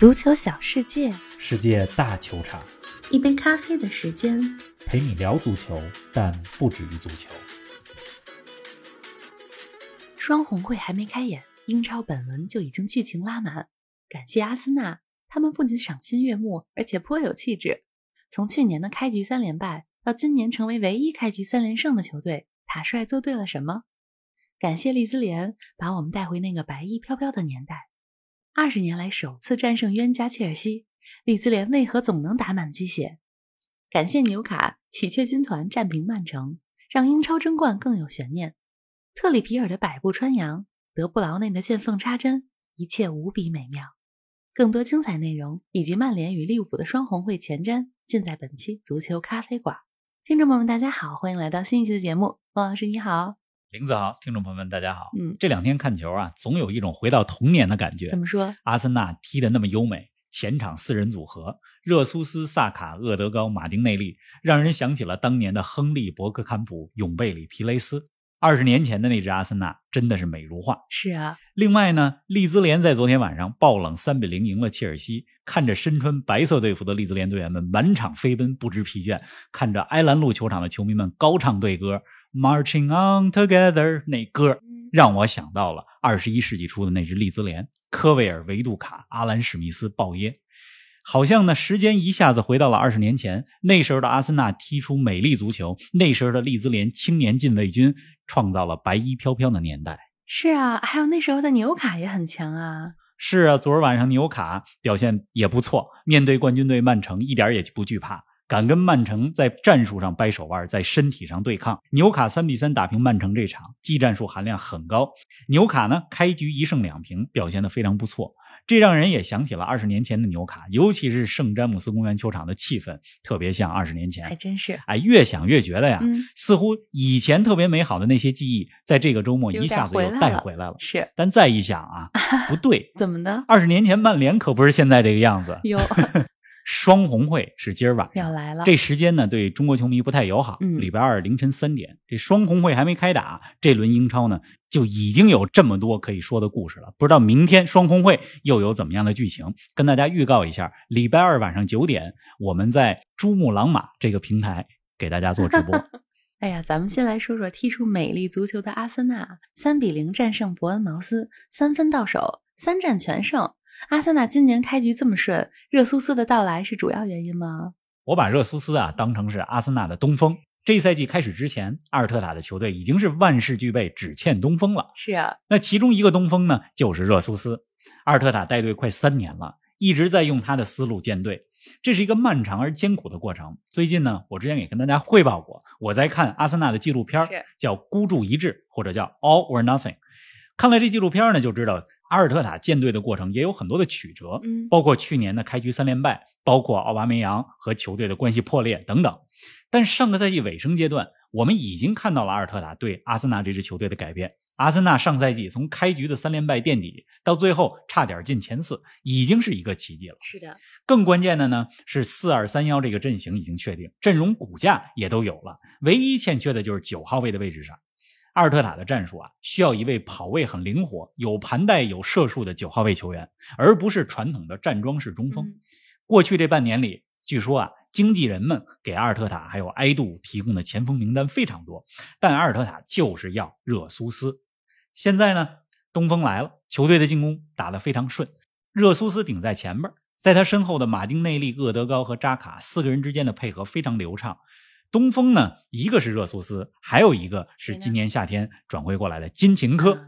足球小世界，世界大球场，一杯咖啡的时间。陪你聊足球，但不止于足球。双红会还没开演，英超本轮就已经剧情拉满。感谢阿森纳，他们不仅赏心悦目，而且颇有气质。从去年的开局三连败，到今年成为唯一开局三连胜的球队，塔帅做对了什么？感谢利兹联，把我们带回那个白衣飘飘的年代。二十年来首次战胜冤家切尔西，利兹联为何总能打满鸡血？感谢纽卡喜鹊军团战平曼城，让英超争冠更有悬念。特里皮尔的百步穿杨，德布劳内的见缝插针，一切无比美妙。更多精彩内容以及曼联与利物浦的双红会前瞻，尽在本期足球咖啡馆。听众朋友们，大家好，欢迎来到新一期的节目。汪老师你好。林子豪，听众朋友们，大家好。嗯，这两天看球啊，总有一种回到童年的感觉。怎么说？阿森纳踢得那么优美，前场四人组合，热苏斯、萨卡、厄德高、马丁内利，让人想起了当年的亨利、博格坎普、永贝里、皮雷斯。二十年前的那支阿森纳真的是美如画。是啊。另外呢，利兹联在昨天晚上爆冷三比零赢了切尔西，看着身穿白色队服的利兹联队员们满场飞奔，不知疲倦；看着埃兰路球场的球迷们高唱队歌。Marching on together，那歌让我想到了二十一世纪初的那支利兹联，科维尔、维杜卡、阿兰·史密斯、鲍耶，好像呢，时间一下子回到了二十年前，那时候的阿森纳踢出美丽足球，那时候的利兹联青年禁卫军创造了白衣飘飘的年代。是啊，还有那时候的纽卡也很强啊。是啊，昨儿晚上纽卡表现也不错，面对冠军队曼城，一点也不惧怕。敢跟曼城在战术上掰手腕，在身体上对抗。纽卡三比三打平曼城，这场技战术含量很高。纽卡呢，开局一胜两平，表现得非常不错。这让人也想起了二十年前的纽卡，尤其是圣詹姆斯公园球场的气氛，特别像二十年前。还真是，哎，越想越觉得呀，嗯，似乎以前特别美好的那些记忆，在这个周末一下子又带回来了。是，但再一想啊，不对，怎么的？二十年前曼联可不是现在这个样子。有。双红会是今儿晚上要来了，这时间呢对中国球迷不太友好。嗯，礼拜二凌晨三点，这双红会还没开打，这轮英超呢就已经有这么多可以说的故事了。不知道明天双红会又有怎么样的剧情？跟大家预告一下，礼拜二晚上九点，我们在珠穆朗玛这个平台给大家做直播。哎呀，咱们先来说说踢出美丽足球的阿森纳，三比零战胜伯恩茅斯，三分到手，三战全胜。阿森纳今年开局这么顺，热苏斯的到来是主要原因吗？我把热苏斯啊当成是阿森纳的东风。这赛季开始之前，阿尔特塔的球队已经是万事俱备，只欠东风了。是啊，那其中一个东风呢，就是热苏斯。阿尔特塔带队快三年了，一直在用他的思路建队，这是一个漫长而艰苦的过程。最近呢，我之前也跟大家汇报过，我在看阿森纳的纪录片，叫《孤注一掷》或者叫《All or Nothing》。看了这纪录片呢，就知道。阿尔特塔建队的过程也有很多的曲折，嗯，包括去年的开局三连败，包括奥巴梅扬和球队的关系破裂等等。但上个赛季尾声阶段，我们已经看到了阿尔特塔对阿森纳这支球队的改变。阿森纳上赛季从开局的三连败垫底，到最后差点进前四，已经是一个奇迹了。是的，更关键的呢是四二三幺这个阵型已经确定，阵容骨架也都有了，唯一欠缺的就是九号位的位置上。阿尔特塔的战术啊，需要一位跑位很灵活、有盘带、有射术的九号位球员，而不是传统的站桩式中锋。过去这半年里，据说啊，经纪人们给阿尔特塔还有埃杜提供的前锋名单非常多，但阿尔特塔就是要热苏斯。现在呢，东风来了，球队的进攻打得非常顺，热苏斯顶在前边，在他身后的马丁内利、厄德高和扎卡四个人之间的配合非常流畅。东风呢，一个是热苏斯，还有一个是今年夏天转会过来的金琴科。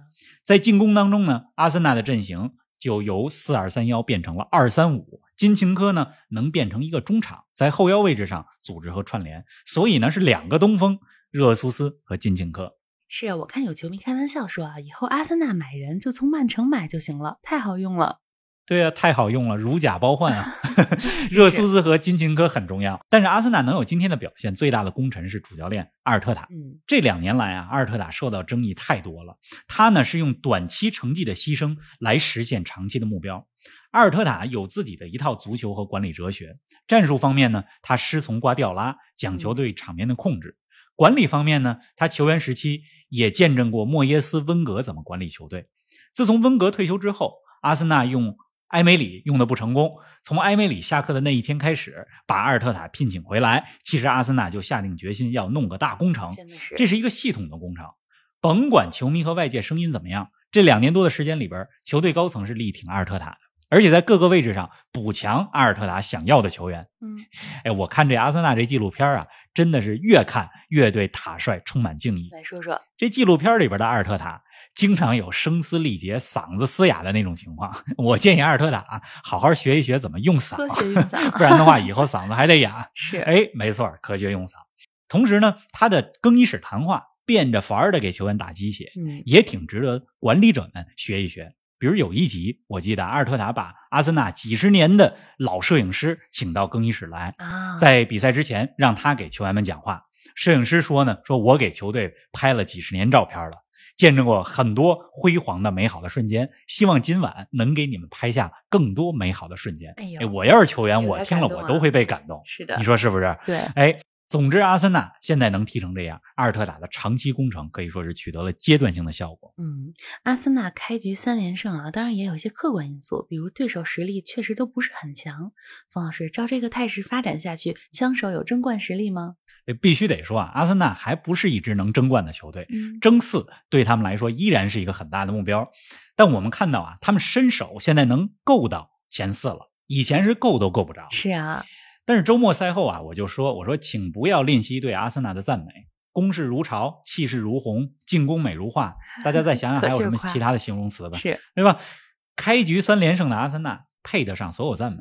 在进攻当中呢，阿森纳的阵型就由四二三幺变成了二三五。金琴科呢，能变成一个中场，在后腰位置上组织和串联。所以呢，是两个东风，热苏斯和金琴科。是啊，我看有球迷开玩笑说啊，以后阿森纳买人就从曼城买就行了，太好用了。对啊，太好用了，如假包换啊！热苏斯和金琴科很重要，但是阿森纳能有今天的表现，最大的功臣是主教练阿尔特塔。嗯，这两年来啊，阿尔特塔受到争议太多了。他呢是用短期成绩的牺牲来实现长期的目标。阿尔特塔有自己的一套足球和管理哲学。战术方面呢，他师从瓜迪奥拉，讲求对场面的控制；管理方面呢，他球员时期也见证过莫耶斯、温格怎么管理球队。自从温格退休之后，阿森纳用。埃梅里用的不成功，从埃梅里下课的那一天开始，把阿尔特塔聘请回来，其实阿森纳就下定决心要弄个大工程，是这是一个系统的工程。甭管球迷和外界声音怎么样，这两年多的时间里边，球队高层是力挺阿尔特塔的，而且在各个位置上补强阿尔特塔想要的球员。嗯，哎，我看这阿森纳这纪录片啊，真的是越看越对塔帅充满敬意。来说说，这纪录片里边的阿尔特塔，经常有声嘶力竭、嗓子嘶哑的那种情况。我建议阿尔特塔啊好好学一学怎么用嗓科，学用嗓 不然的话以后嗓子还得哑。是哎，没错，科学用嗓。同时呢，他的更衣室谈话变着法儿的给球员打鸡血，嗯也挺值得管理者们学一学。比如有一集，我记得阿尔特塔把阿森纳几十年的老摄影师请到更衣室来，啊，在比赛之前让他给球员们讲话。摄影师说呢，说我给球队拍了几十年照片了，见证过很多辉煌的美好的瞬间，希望今晚能给你们拍下更多美好的瞬间。哎呦哎，我要是球员，我听了我都会被感动。是的你说是不是？对，哎，总之，阿森纳现在能踢成这样，阿尔特塔的长期工程可以说是取得了阶段性的效果。嗯，阿森纳开局三连胜啊，当然也有一些客观因素，比如对手实力确实都不是很强。冯老师，照这个态势发展下去，枪手有争冠实力吗？这必须得说啊，阿森纳还不是一支能争冠的球队，嗯，争四对他们来说依然是一个很大的目标。但我们看到啊，他们伸手现在能够到前四了，以前是够都够不着。是啊，但是周末赛后啊，我就说，我说请不要吝惜对阿森纳的赞美，攻势如潮，气势如虹，进攻美如画。大家再想想还有什么其他的形容词吧？是对吧？开局三连胜的阿森纳配得上所有赞美。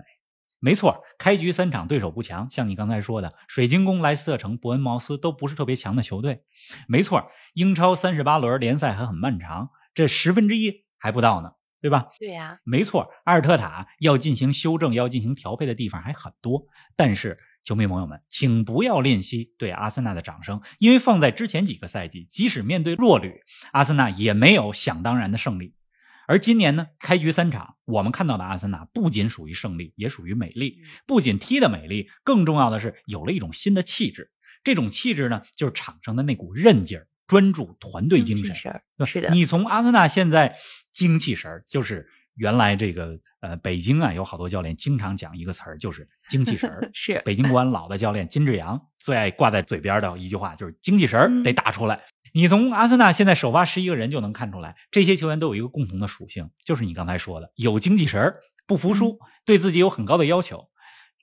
没错，开局三场对手不强，像你刚才说的，水晶宫、莱斯特城、伯恩茅斯都不是特别强的球队。没错，英超三十八轮联赛还很漫长，这十分之一还不到呢，对吧？对呀、没错，阿尔特塔要进行修正、要进行调配的地方还很多。但是，球迷朋友们，请不要吝惜对阿森纳的掌声，因为放在之前几个赛季，即使面对弱旅，阿森纳也没有想当然的胜利。而今年呢，开局三场，我们看到的阿森纳不仅属于胜利，也属于美丽。不仅踢得美丽，更重要的是有了一种新的气质。这种气质呢，就是场上的那股韧劲儿、专注、团队精神。是的你从阿森纳现在精气神儿，就是原来这个呃北京啊，有好多教练经常讲一个词儿，就是精气神儿。是北京国安老的教练金志扬最爱挂在嘴边的一句话就是精气神儿嗯得打出来。你从阿森纳现在首发十一个人就能看出来，这些球员都有一个共同的属性，就是你刚才说的有精气神儿，不服输，对自己有很高的要求。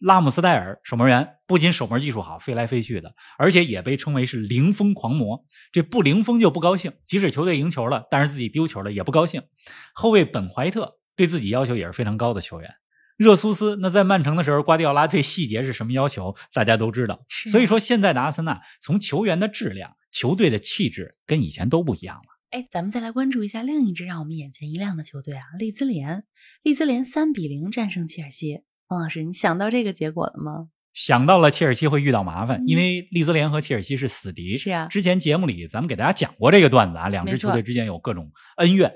拉姆斯戴尔守门员不仅守门技术好，飞来飞去的，而且也被称为是零封狂魔。这不零封就不高兴，即使球队赢球了，但是自己丢球了也不高兴。后卫本怀特对自己要求也是非常高的球员。热苏斯那在曼城的时候，瓜迪奥拉对细节是什么要求，大家都知道。所以说，现在的阿森纳从球员的质量、球队的气质跟以前都不一样了。哎，咱们再来关注一下另一支让我们眼前一亮的球队啊，利兹联。利兹联三比零战胜切尔西。方老师，你想到这个结果了吗？想到了切尔西会遇到麻烦，嗯因为利兹联和切尔西是死敌。是啊之前节目里咱们给大家讲过这个段子啊，两支球队之间有各种恩怨，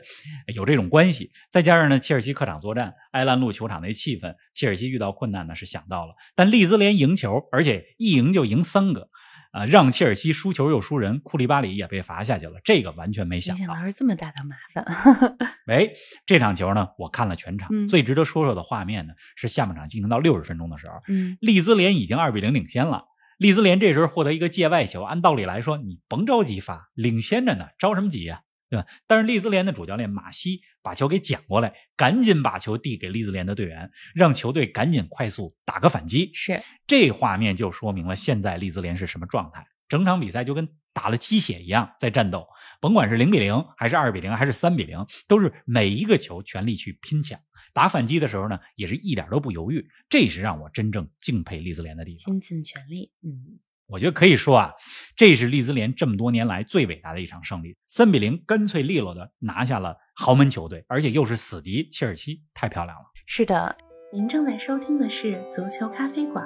有这种关系。再加上呢，切尔西客场作战，埃兰路球场那气氛，切尔西遇到困难呢是想到了，但利兹联赢球，而且一赢就赢三个。啊，让切尔西输球又输人，库利巴里也被罚下去了，这个完全没想到没想。到是这么大的麻烦。喂，这场球呢，我看了全场，嗯最值得说说的画面呢，是下半场进行到六十分钟的时候，嗯，利兹联已经二比零领先了。利兹联这时候获得一个界外球，按道理来说，你甭着急发，领先着呢，着什么急呀、对吧？但是利兹联的主教练马西把球给捡过来，赶紧把球递给利兹联的队员，让球队赶紧快速打个反击。是这画面就说明了现在利兹联是什么状态。整场比赛就跟打了鸡血一样在战斗，甭管是零比零还是二比零还是三比零，都是每一个球全力去拼抢。打反击的时候呢，也是一点都不犹豫，这是让我真正敬佩利兹联的地方。拼尽全力。嗯，我觉得可以说啊，这是利兹联这么多年来最伟大的一场胜利，三比零干脆利落的拿下了豪门球队，而且又是死敌切尔西，太漂亮了。是的，您正在收听的是足球咖啡馆，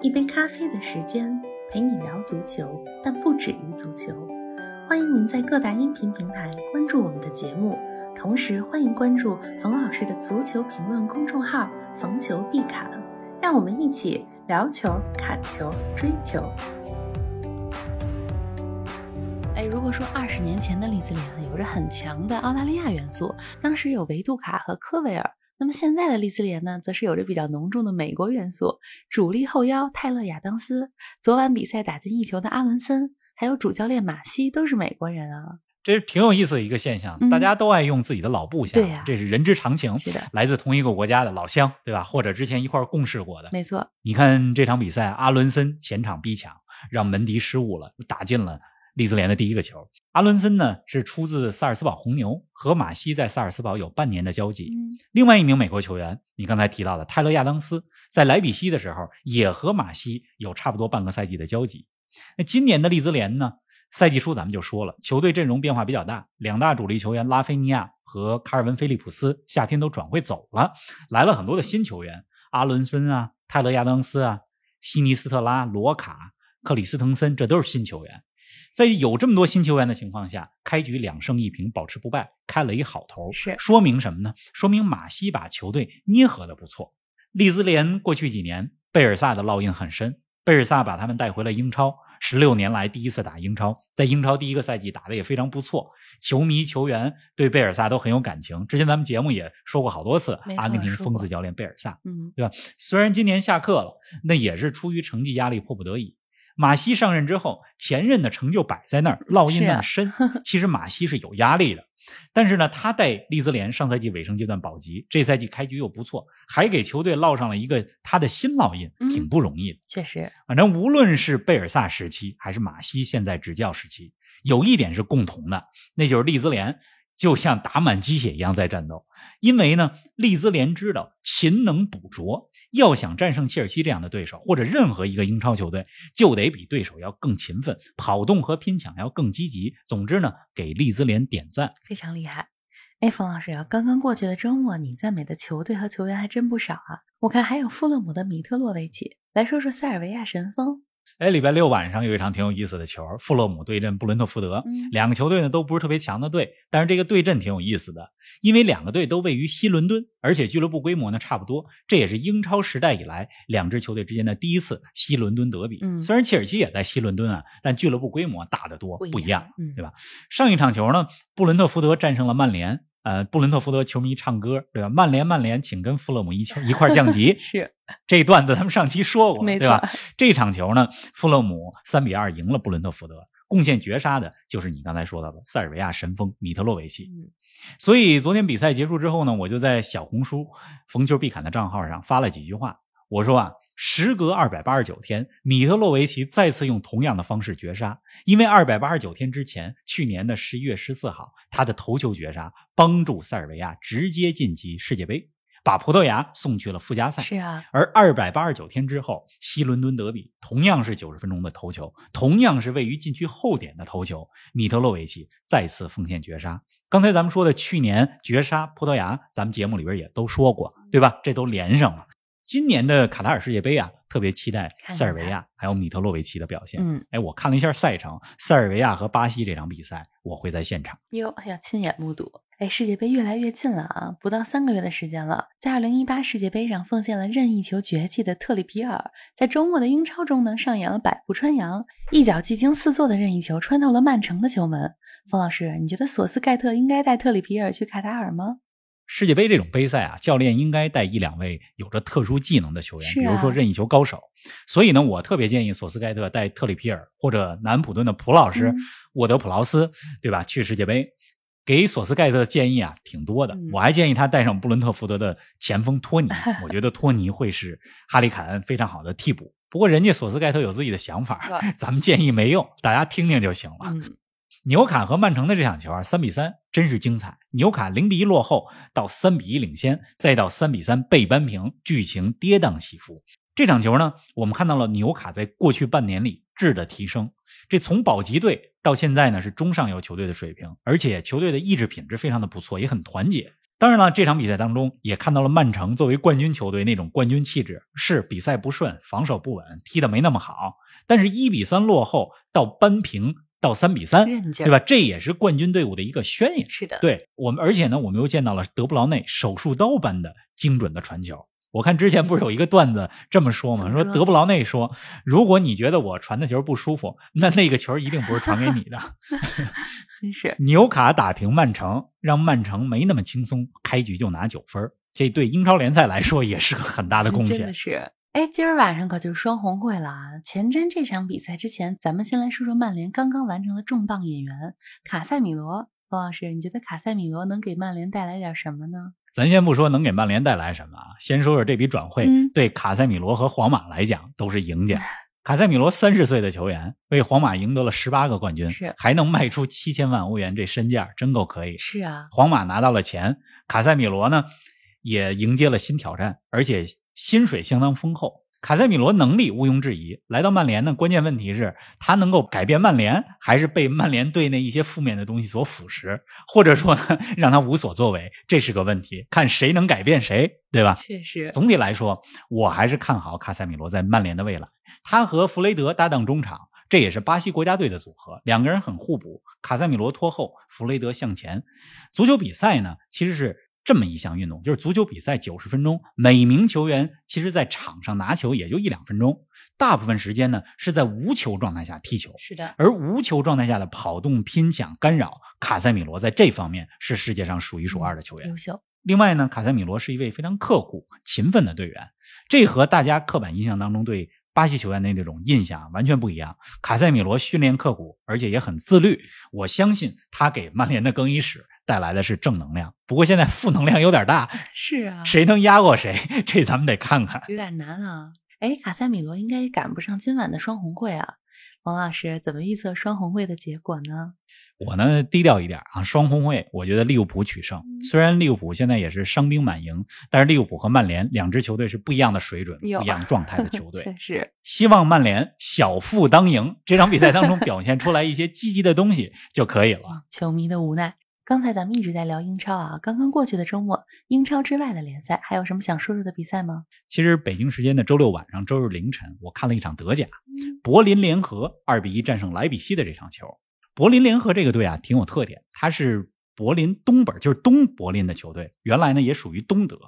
一杯咖啡的时间陪你聊足球，但不止于足球。欢迎您在各大音频平台关注我们的节目，同时欢迎关注冯老师的足球评论公众号“冯球必侃”，让我们一起聊球、砍球、追球。哎，如果说二十年前的利兹联有着很强的澳大利亚元素，当时有维杜卡和科维尔，那么现在的利兹联呢，则是有着比较浓重的美国元素，主力后腰泰勒亚当斯，昨晚比赛打进一球的阿伦森，还有主教练马西都是美国人啊。这是挺有意思的一个现象，嗯大家都爱用自己的老部下，这是人之常情。是的，来自同一个国家的老乡，对吧？或者之前一块儿共事过的。没错，你看这场比赛，阿伦森前场逼抢，让门迪失误了，打进了利兹联的第一个球。阿伦森呢是出自萨尔斯堡红牛，和马西在萨尔斯堡有半年的交集。嗯，另外一名美国球员，你刚才提到的泰勒亚当斯，在莱比锡的时候也和马西有差不多半个赛季的交集。那今年的利兹联呢？赛季初咱们就说了，球队阵容变化比较大，两大主力球员拉菲尼亚和卡尔文·菲利普斯夏天都转会走了，来了很多的新球员，阿伦森啊、泰勒亚当斯啊、西尼斯特拉、罗卡、克里斯滕森，这都是新球员。在有这么多新球员的情况下，开局两胜一平，保持不败，开了一好头。是说明什么呢？说明马西把球队捏合的不错。利兹联过去几年贝尔萨的烙印很深，贝尔萨把他们带回了英超，十六年来第一次打英超，在英超第一个赛季打得也非常不错，球迷球员对贝尔萨都很有感情。之前咱们节目也说过好多次阿根廷疯子教练贝尔萨，嗯，对吧虽然今年下课了，那也是出于成绩压力，迫不得已。马西上任之后，前任的成就摆在那儿，烙印那么深。其实马西是有压力的，但是呢，他带利兹联上赛季尾声阶段保级，这赛季开局又不错，还给球队烙上了一个他的新烙印，嗯挺不容易的。确实，反正无论是贝尔萨时期，还是马西现在执教时期，有一点是共同的，那就是利兹联就像打满鸡血一样在战斗。因为呢，利兹联知道勤能补拙，要想战胜切尔西这样的对手，或者任何一个英超球队，就得比对手要更勤奋，跑动和拼抢要更积极。总之呢，给利兹联点赞。非常厉害。哎，冯老师啊，刚刚过去的周末，你赞美的球队和球员还真不少啊。我看还有富勒姆的米特洛维奇，来说说塞尔维亚神锋。哎，礼拜六晚上有一场挺有意思的球，富勒姆对阵布伦特福德。嗯两个球队呢都不是特别强的队，但是这个对阵挺有意思的，因为两个队都位于西伦敦，而且俱乐部规模呢差不多，这也是英超时代以来两支球队之间的第一次西伦敦德比。嗯虽然切尔西也在西伦敦啊，但俱乐部规模大得多，不一样样，嗯对吧？上一场球呢，布伦特福德战胜了曼联。呃，布伦特福德球迷唱歌，对吧？曼联，曼联，请跟富勒姆一球一块降级。是，这段子他们上期说过，没对吧错？这场球呢，富勒姆三比二赢了布伦特福德，贡献绝杀的就是你刚才说到的塞尔维亚神锋米特洛维奇。嗯所以昨天比赛结束之后呢，我就在小红书逢球必砍的账号上发了几句话，我说啊。时隔二百八十九天，米特洛维奇再次用同样的方式绝杀。因为二百八十九天之前，去年的十一月十四号，他的头球绝杀帮助塞尔维亚直接晋级世界杯，把葡萄牙送去了附加赛。是啊，而二百八十九天之后，西伦敦德比同样是九十分钟的头球，同样是位于禁区后点的头球，米特洛维奇再次奉献绝杀。刚才咱们说的去年绝杀葡萄牙，咱们节目里边也都说过，对吧？这都连上了。今年的卡塔尔世界杯啊，特别期待塞尔维亚还有米特洛维奇的表现。嗯，哎，我看了一下赛程，塞尔维亚和巴西这场比赛，我会在现场。哟，要亲眼目睹。哎，世界杯越来越近了啊，不到三个月的时间了。在二零一八世界杯上奉献了任意球绝技的特里皮尔，在周末的英超中呢，上演了百步穿杨，一脚技惊四座的任意球穿透了曼城的球门。冯老师，你觉得索斯盖特应该带特里皮尔去卡塔尔吗？世界杯这种杯赛啊，教练应该带一两位有着特殊技能的球员，啊比如说任意球高手。所以呢，我特别建议索斯盖特带特里皮尔或者南普顿的普老师、嗯沃德普劳斯，对吧？去世界杯。给索斯盖特的建议啊挺多的，嗯我还建议他带上布伦特福德的前锋托尼，我觉得托尼会是哈利凯恩非常好的替补。不过人家索斯盖特有自己的想法，咱们建议没用，大家听听就行了。嗯，纽卡和曼城的这场球啊，三比三，真是精彩。纽卡零比一落后，到三比一领先，再到三比三被扳平，剧情跌宕起伏。这场球呢，我们看到了纽卡在过去半年里质的提升。这从保级队到现在呢，是中上游球队的水平，而且球队的意志品质非常的不错，也很团结。当然了，这场比赛当中也看到了曼城作为冠军球队那种冠军气质。是比赛不顺，防守不稳，踢得没那么好，但是一比三落后到扳平到三比三，对吧？这也是冠军队伍的一个宣言。是的，，对我们，而且呢，我们又见到了德布劳内手术刀般的精准的传球。我看之前不是有一个段子这么说吗？说说德布劳内说，如果你觉得我传的球不舒服，那那个球一定不是传给你的。真是纽卡打平曼城，让曼城没那么轻松，开局就拿九分。这对英超联赛来说也是个很大的贡献真的。是。哎，今儿晚上可就是双红会了啊！前瞻这场比赛之前，咱们先来说说曼联刚刚完成的重磅演员卡塞米罗。罗老师，你觉得卡塞米罗能给曼联带来点什么呢？咱先不说能给曼联带来什么啊，先说说这笔转会嗯对卡塞米罗和皇马来讲都是赢家。卡塞米罗三十岁的球员，为皇马赢得了十八个冠军，是还能卖出七千万欧元，这身价真够可以。是啊，皇马拿到了钱，卡塞米罗呢也迎接了新挑战，而且薪水相当丰厚。卡塞米罗能力毋庸置疑，来到曼联呢，关键问题是他能够改变曼联，还是被曼联队内一些负面的东西所腐蚀，或者说呢让他无所作为，这是个问题，看谁能改变谁，对吧？确实，总体来说，我还是看好卡塞米罗在曼联的未来。他和弗雷德搭档中场，这也是巴西国家队的组合，两个人很互补。卡塞米罗拖后，弗雷德向前。足球比赛呢，其实是这么一项运动，就是足球比赛九十分钟，每名球员其实在场上拿球也就一两分钟，大部分时间呢是在无球状态下踢球。是的，而无球状态下的跑动、拼抢、干扰，卡塞米罗在这方面是世界上数一数二的球员。优秀，另外呢，卡塞米罗是一位非常刻苦、勤奋的队员，这和大家刻板印象当中对巴西球员的那种印象完全不一样。卡塞米罗训练刻苦，而且也很自律，我相信他给曼联的更衣室带来的是正能量。不过现在负能量有点大，是啊，谁能压过谁，这咱们得看看。有点难啊。哎，卡塞米罗应该赶不上今晚的双红会啊。王老师怎么预测双红会的结果呢？我呢低调一点啊，双红会，我觉得利物浦取胜。嗯虽然利物浦现在也是伤兵满营，但是利物浦和曼联两支球队是不一样的水准、不一样状态的球队。确实，希望曼联小负当赢，这场比赛当中表现出来一些积极的东西就可以了。球迷的无奈。刚才咱们一直在聊英超啊，刚刚过去的周末，英超之外的联赛还有什么想说说的比赛吗？其实北京时间的周六晚上、周日凌晨，我看了一场德甲，嗯，柏林联合二比一战胜莱比锡的这场球。柏林联合这个队啊，挺有特点，它是柏林东本，就是东柏林的球队，原来呢也属于东德。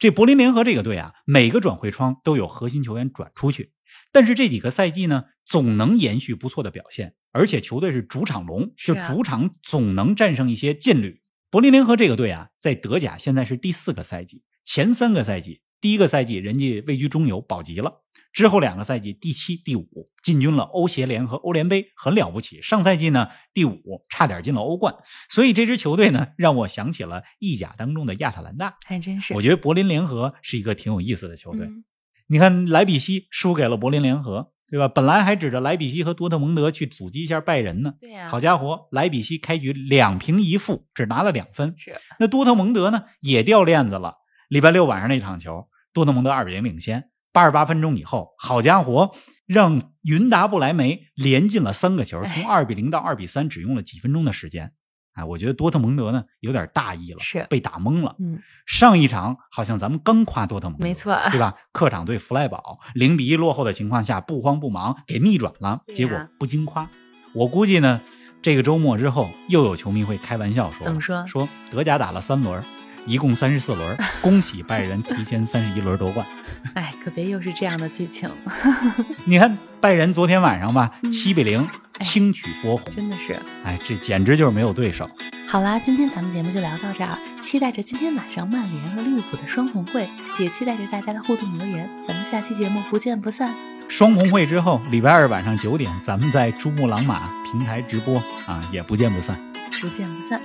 这柏林联合这个队啊，每个转会窗都有核心球员转出去，但是这几个赛季呢，总能延续不错的表现，而且球队是主场龙，是主场总能战胜一些劲旅。柏林联合这个队啊，在德甲现在是第四个赛季，前三个赛季，第一个赛季人家位居中游保级了，之后两个赛季第七、第五进军了欧协联和欧联杯，很了不起。上赛季呢第五，差点进了欧冠，所以这支球队呢让我想起了意甲当中的亚特兰大。还真是。我觉得柏林联合是一个挺有意思的球队。嗯你看莱比锡输给了柏林联合，对吧？本来还指着莱比锡和多特蒙德去阻击一下拜仁呢。对呀、好家伙，莱比锡开局两平一负，只拿了两分。是那多特蒙德呢也掉链子了。礼拜六晚上那场球，多特蒙德二比零领先，八十八分钟以后，好家伙，让云达不莱梅连进了三个球，哎从二比零到二比三，只用了几分钟的时间。哎，我觉得多特蒙德呢有点大意了，是被打懵了。嗯，上一场好像咱们刚夸多特蒙德，没错对吧？客场对弗赖堡零比一落后的情况下，不慌不忙给逆转了，结果不经夸。我估计呢，这个周末之后又有球迷会开玩笑说，怎么说说德甲打了三轮，一共三十四轮，恭喜拜仁提前三十一轮夺冠。哎，可别又是这样的剧情，你看拜仁昨天晚上吧，嗯七比零轻取波鸿，真的是。哎，这简直就是没有对手。好啦，今天咱们节目就聊到这儿，期待着今天晚上曼联和利物浦的双红会，也期待着大家的互动留言。咱们下期节目不见不散。双红会之后，礼拜二晚上九点，咱们在珠穆朗玛平台直播啊，也不见不散。不见不散。